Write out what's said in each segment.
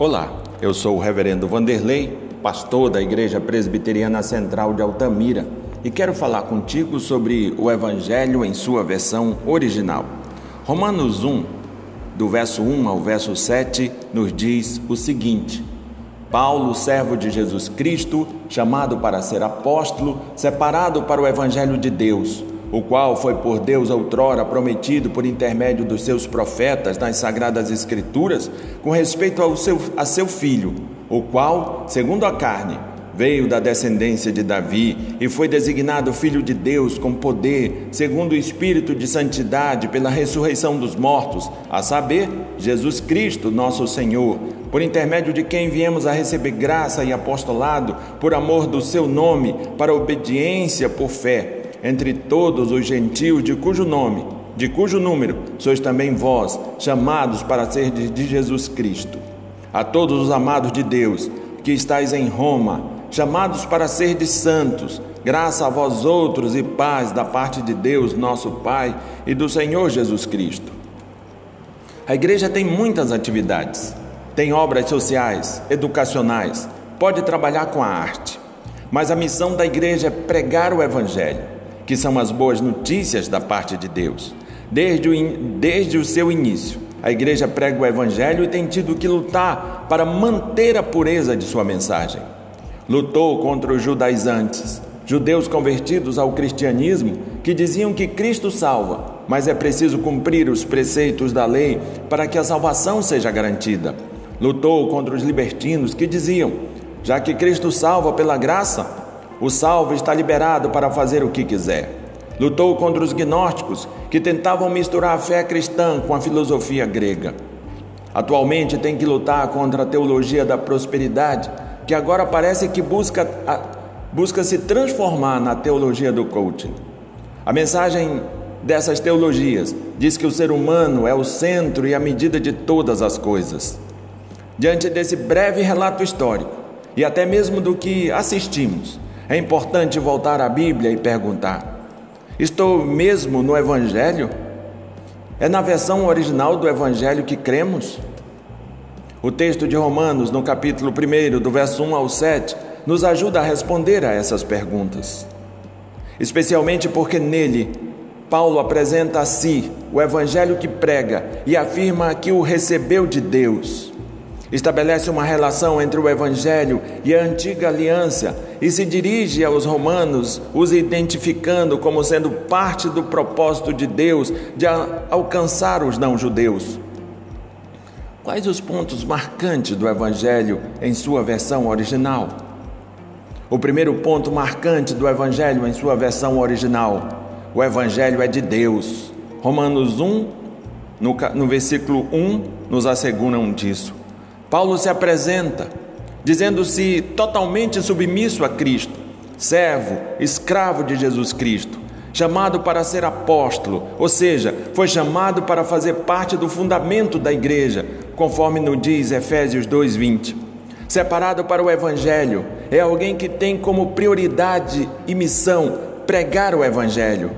Olá, eu sou o Reverendo Vanderlei, pastor da Igreja Presbiteriana Central de Altamira, e quero falar contigo sobre o Evangelho em sua versão original. Romanos 1, do verso 1 ao verso 7, nos diz o seguinte: Paulo, servo de Jesus Cristo, chamado para ser apóstolo, separado para o Evangelho de Deus o qual foi por Deus outrora prometido por intermédio dos seus profetas nas sagradas escrituras, com respeito ao seu, a seu filho, o qual, segundo a carne, veio da descendência de Davi e foi designado filho de Deus com poder, segundo o espírito de santidade pela ressurreição dos mortos, a saber, Jesus Cristo, nosso Senhor, por intermédio de quem viemos a receber graça e apostolado por amor do seu nome, para obediência por fé entre todos os gentios de cujo nome, de cujo número sois também vós, chamados para ser de Jesus Cristo. A todos os amados de Deus, que estáis em Roma, chamados para ser de santos, graça a vós outros e paz da parte de Deus, nosso Pai, e do Senhor Jesus Cristo. A igreja tem muitas atividades, tem obras sociais, educacionais, pode trabalhar com a arte, mas a missão da igreja é pregar o Evangelho que são as boas notícias da parte de Deus. Desde o, desde o seu início, a igreja prega o Evangelho e tem tido que lutar para manter a pureza de sua mensagem. Lutou contra os judaizantes, judeus convertidos ao cristianismo, que diziam que Cristo salva, mas é preciso cumprir os preceitos da lei para que a salvação seja garantida. Lutou contra os libertinos que diziam: já que Cristo salva pela graça, o salvo está liberado para fazer o que quiser. Lutou contra os gnósticos, que tentavam misturar a fé cristã com a filosofia grega. Atualmente tem que lutar contra a teologia da prosperidade, que agora parece que busca, busca se transformar na teologia do coaching. A mensagem dessas teologias diz que o ser humano é o centro e a medida de todas as coisas. Diante desse breve relato histórico, e até mesmo do que assistimos, é importante voltar à Bíblia e perguntar: estou mesmo no Evangelho? É na versão original do Evangelho que cremos? O texto de Romanos, no capítulo 1, do verso 1 ao 7, nos ajuda a responder a essas perguntas. Especialmente porque nele, Paulo apresenta a si o Evangelho que prega e afirma que o recebeu de Deus. Estabelece uma relação entre o Evangelho e a antiga aliança e se dirige aos romanos, os identificando como sendo parte do propósito de Deus de alcançar os não-judeus. Quais os pontos marcantes do Evangelho em sua versão original? O primeiro ponto marcante do Evangelho em sua versão original: o Evangelho é de Deus. Romanos 1, no, no versículo 1, nos asseguram disso. Paulo se apresenta dizendo-se totalmente submisso a Cristo, servo, escravo de Jesus Cristo, chamado para ser apóstolo, ou seja, foi chamado para fazer parte do fundamento da igreja, conforme nos diz Efésios 2:20. Separado para o evangelho, é alguém que tem como prioridade e missão pregar o evangelho.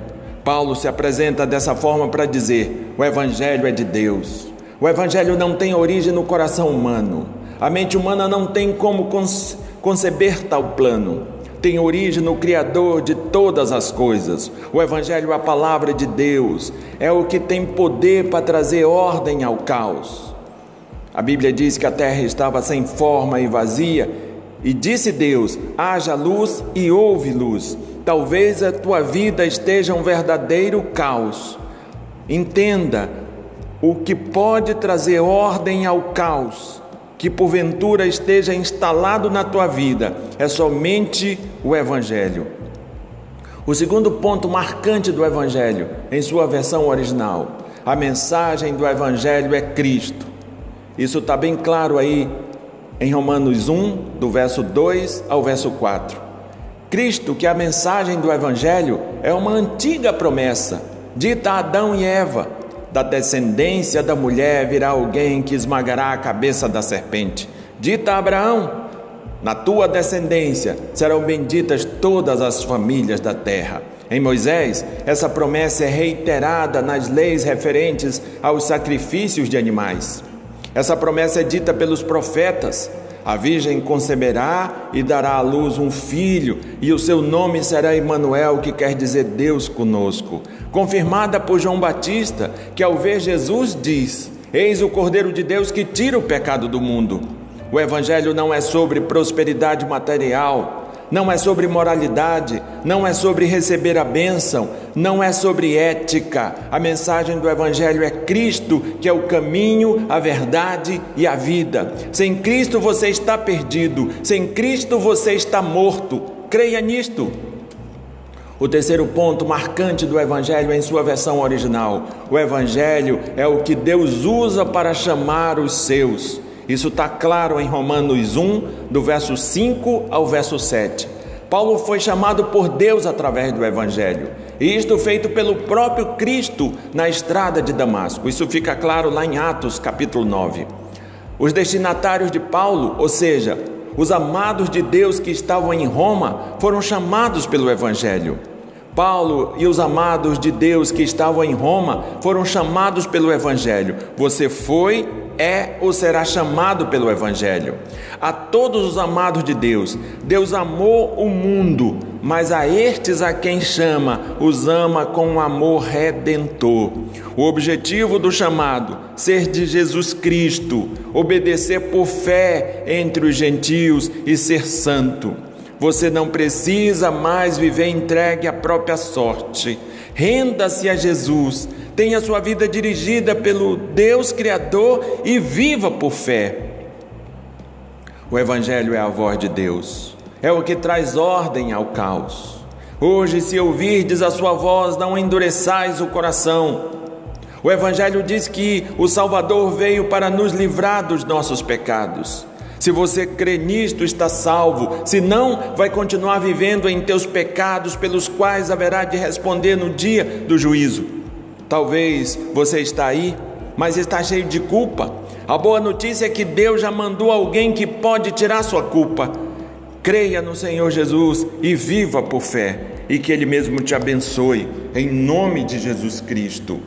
Paulo se apresenta dessa forma para dizer: o evangelho é de Deus. O Evangelho não tem origem no coração humano. A mente humana não tem como conceber tal plano. Tem origem no Criador de todas as coisas. O Evangelho é a palavra de Deus, é o que tem poder para trazer ordem ao caos. A Bíblia diz que a terra estava sem forma e vazia, e disse Deus: haja luz e houve luz. Talvez a tua vida esteja um verdadeiro caos. Entenda, o que pode trazer ordem ao caos que porventura esteja instalado na tua vida é somente o Evangelho. O segundo ponto marcante do Evangelho, em sua versão original, a mensagem do Evangelho é Cristo. Isso está bem claro aí em Romanos 1, do verso 2 ao verso 4. Cristo, que é a mensagem do Evangelho, é uma antiga promessa, dita a Adão e Eva da descendência da mulher virá alguém que esmagará a cabeça da serpente. Dita a Abraão: Na tua descendência serão benditas todas as famílias da terra. Em Moisés, essa promessa é reiterada nas leis referentes aos sacrifícios de animais. Essa promessa é dita pelos profetas. A virgem conceberá e dará à luz um filho, e o seu nome será Emanuel, que quer dizer Deus conosco. Confirmada por João Batista, que ao ver Jesus diz: Eis o Cordeiro de Deus que tira o pecado do mundo. O evangelho não é sobre prosperidade material, não é sobre moralidade, não é sobre receber a bênção, não é sobre ética. A mensagem do Evangelho é Cristo, que é o caminho, a verdade e a vida. Sem Cristo você está perdido, sem Cristo você está morto. Creia nisto. O terceiro ponto marcante do Evangelho em sua versão original: o Evangelho é o que Deus usa para chamar os seus. Isso está claro em Romanos 1, do verso 5 ao verso 7. Paulo foi chamado por Deus através do Evangelho, e isto feito pelo próprio Cristo na estrada de Damasco. Isso fica claro lá em Atos, capítulo 9. Os destinatários de Paulo, ou seja, os amados de Deus que estavam em Roma, foram chamados pelo Evangelho. Paulo e os amados de Deus que estavam em Roma foram chamados pelo Evangelho. Você foi é ou será chamado pelo Evangelho. A todos os amados de Deus, Deus amou o mundo, mas a estes a quem chama, os ama com um amor redentor. O objetivo do chamado, ser de Jesus Cristo, obedecer por fé entre os gentios e ser santo. Você não precisa mais viver entregue à própria sorte. Renda-se a Jesus tenha sua vida dirigida pelo Deus Criador e viva por fé. O Evangelho é a voz de Deus, é o que traz ordem ao caos. Hoje, se ouvirdes a sua voz, não endureçais o coração. O Evangelho diz que o Salvador veio para nos livrar dos nossos pecados. Se você crê nisto, está salvo. Se não, vai continuar vivendo em teus pecados, pelos quais haverá de responder no dia do juízo. Talvez você está aí, mas está cheio de culpa. A boa notícia é que Deus já mandou alguém que pode tirar sua culpa. Creia no Senhor Jesus e viva por fé, e que Ele mesmo te abençoe, em nome de Jesus Cristo.